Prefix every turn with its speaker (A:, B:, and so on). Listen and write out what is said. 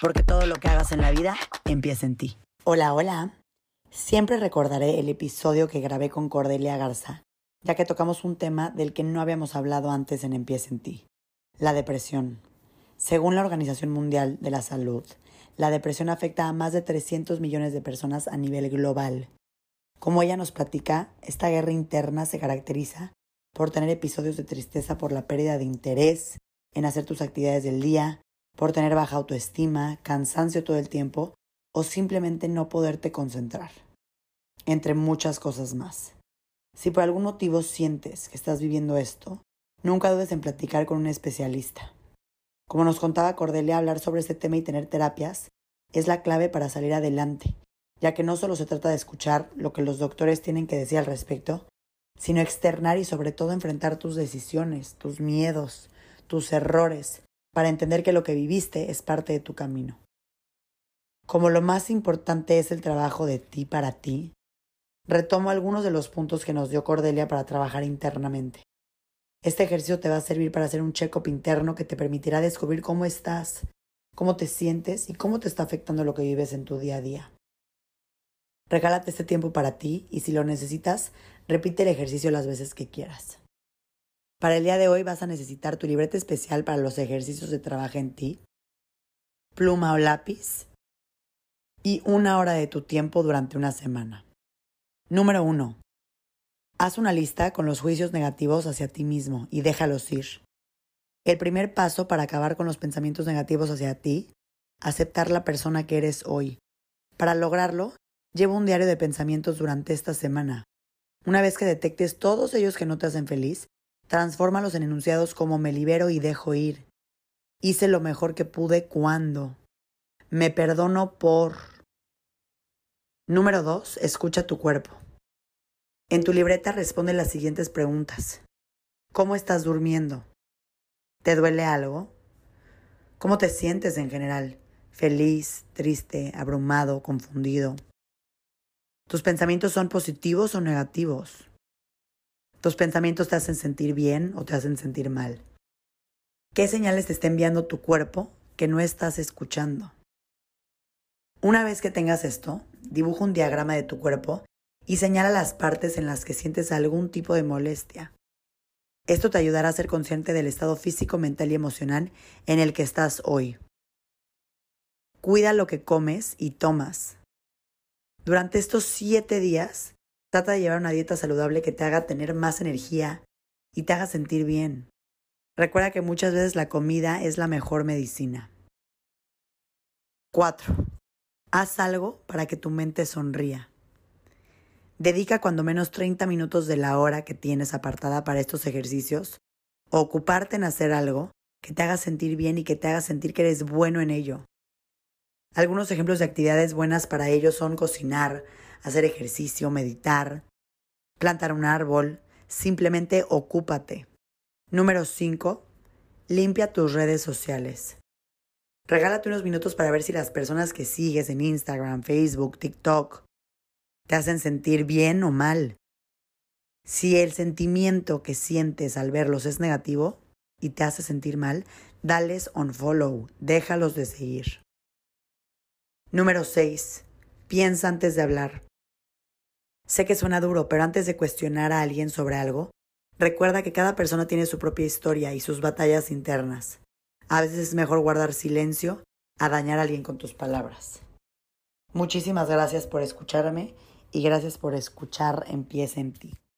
A: Porque todo lo que hagas en la vida empieza en ti. Hola, hola. Siempre recordaré el episodio que grabé con Cordelia Garza, ya que tocamos un tema del que no habíamos hablado antes en Empieza en ti, la depresión. Según la Organización Mundial de la Salud, la depresión afecta a más de 300 millones de personas a nivel global. Como ella nos platica, esta guerra interna se caracteriza por tener episodios de tristeza por la pérdida de interés en hacer tus actividades del día, por tener baja autoestima, cansancio todo el tiempo o simplemente no poderte concentrar, entre muchas cosas más. Si por algún motivo sientes que estás viviendo esto, nunca dudes en platicar con un especialista. Como nos contaba Cordelia, hablar sobre este tema y tener terapias es la clave para salir adelante, ya que no solo se trata de escuchar lo que los doctores tienen que decir al respecto, sino externar y sobre todo enfrentar tus decisiones, tus miedos, tus errores, para entender que lo que viviste es parte de tu camino. Como lo más importante es el trabajo de ti para ti, retomo algunos de los puntos que nos dio Cordelia para trabajar internamente. Este ejercicio te va a servir para hacer un check-up interno que te permitirá descubrir cómo estás, cómo te sientes y cómo te está afectando lo que vives en tu día a día. Regálate este tiempo para ti y si lo necesitas, repite el ejercicio las veces que quieras. Para el día de hoy vas a necesitar tu libreta especial para los ejercicios de trabajo en ti, pluma o lápiz y una hora de tu tiempo durante una semana. Número 1. Haz una lista con los juicios negativos hacia ti mismo y déjalos ir. El primer paso para acabar con los pensamientos negativos hacia ti, aceptar la persona que eres hoy. Para lograrlo, lleva un diario de pensamientos durante esta semana. Una vez que detectes todos ellos que no te hacen feliz, Transfórmalos en enunciados como me libero y dejo ir. Hice lo mejor que pude cuando. Me perdono por. Número 2. Escucha tu cuerpo. En tu libreta responde las siguientes preguntas. ¿Cómo estás durmiendo? ¿Te duele algo? ¿Cómo te sientes en general? ¿Feliz, triste, abrumado, confundido? ¿Tus pensamientos son positivos o negativos? ¿Tus pensamientos te hacen sentir bien o te hacen sentir mal? ¿Qué señales te está enviando tu cuerpo que no estás escuchando? Una vez que tengas esto, dibuja un diagrama de tu cuerpo y señala las partes en las que sientes algún tipo de molestia. Esto te ayudará a ser consciente del estado físico, mental y emocional en el que estás hoy. Cuida lo que comes y tomas. Durante estos siete días, Trata de llevar una dieta saludable que te haga tener más energía y te haga sentir bien. Recuerda que muchas veces la comida es la mejor medicina. 4. Haz algo para que tu mente sonría. Dedica cuando menos 30 minutos de la hora que tienes apartada para estos ejercicios o ocuparte en hacer algo que te haga sentir bien y que te haga sentir que eres bueno en ello. Algunos ejemplos de actividades buenas para ello son cocinar, hacer ejercicio, meditar, plantar un árbol, simplemente ocúpate. Número 5. Limpia tus redes sociales. Regálate unos minutos para ver si las personas que sigues en Instagram, Facebook, TikTok te hacen sentir bien o mal. Si el sentimiento que sientes al verlos es negativo y te hace sentir mal, dales unfollow, déjalos de seguir. Número 6. Piensa antes de hablar. Sé que suena duro, pero antes de cuestionar a alguien sobre algo, recuerda que cada persona tiene su propia historia y sus batallas internas. A veces es mejor guardar silencio a dañar a alguien con tus palabras. Muchísimas gracias por escucharme y gracias por escuchar Empieza en ti.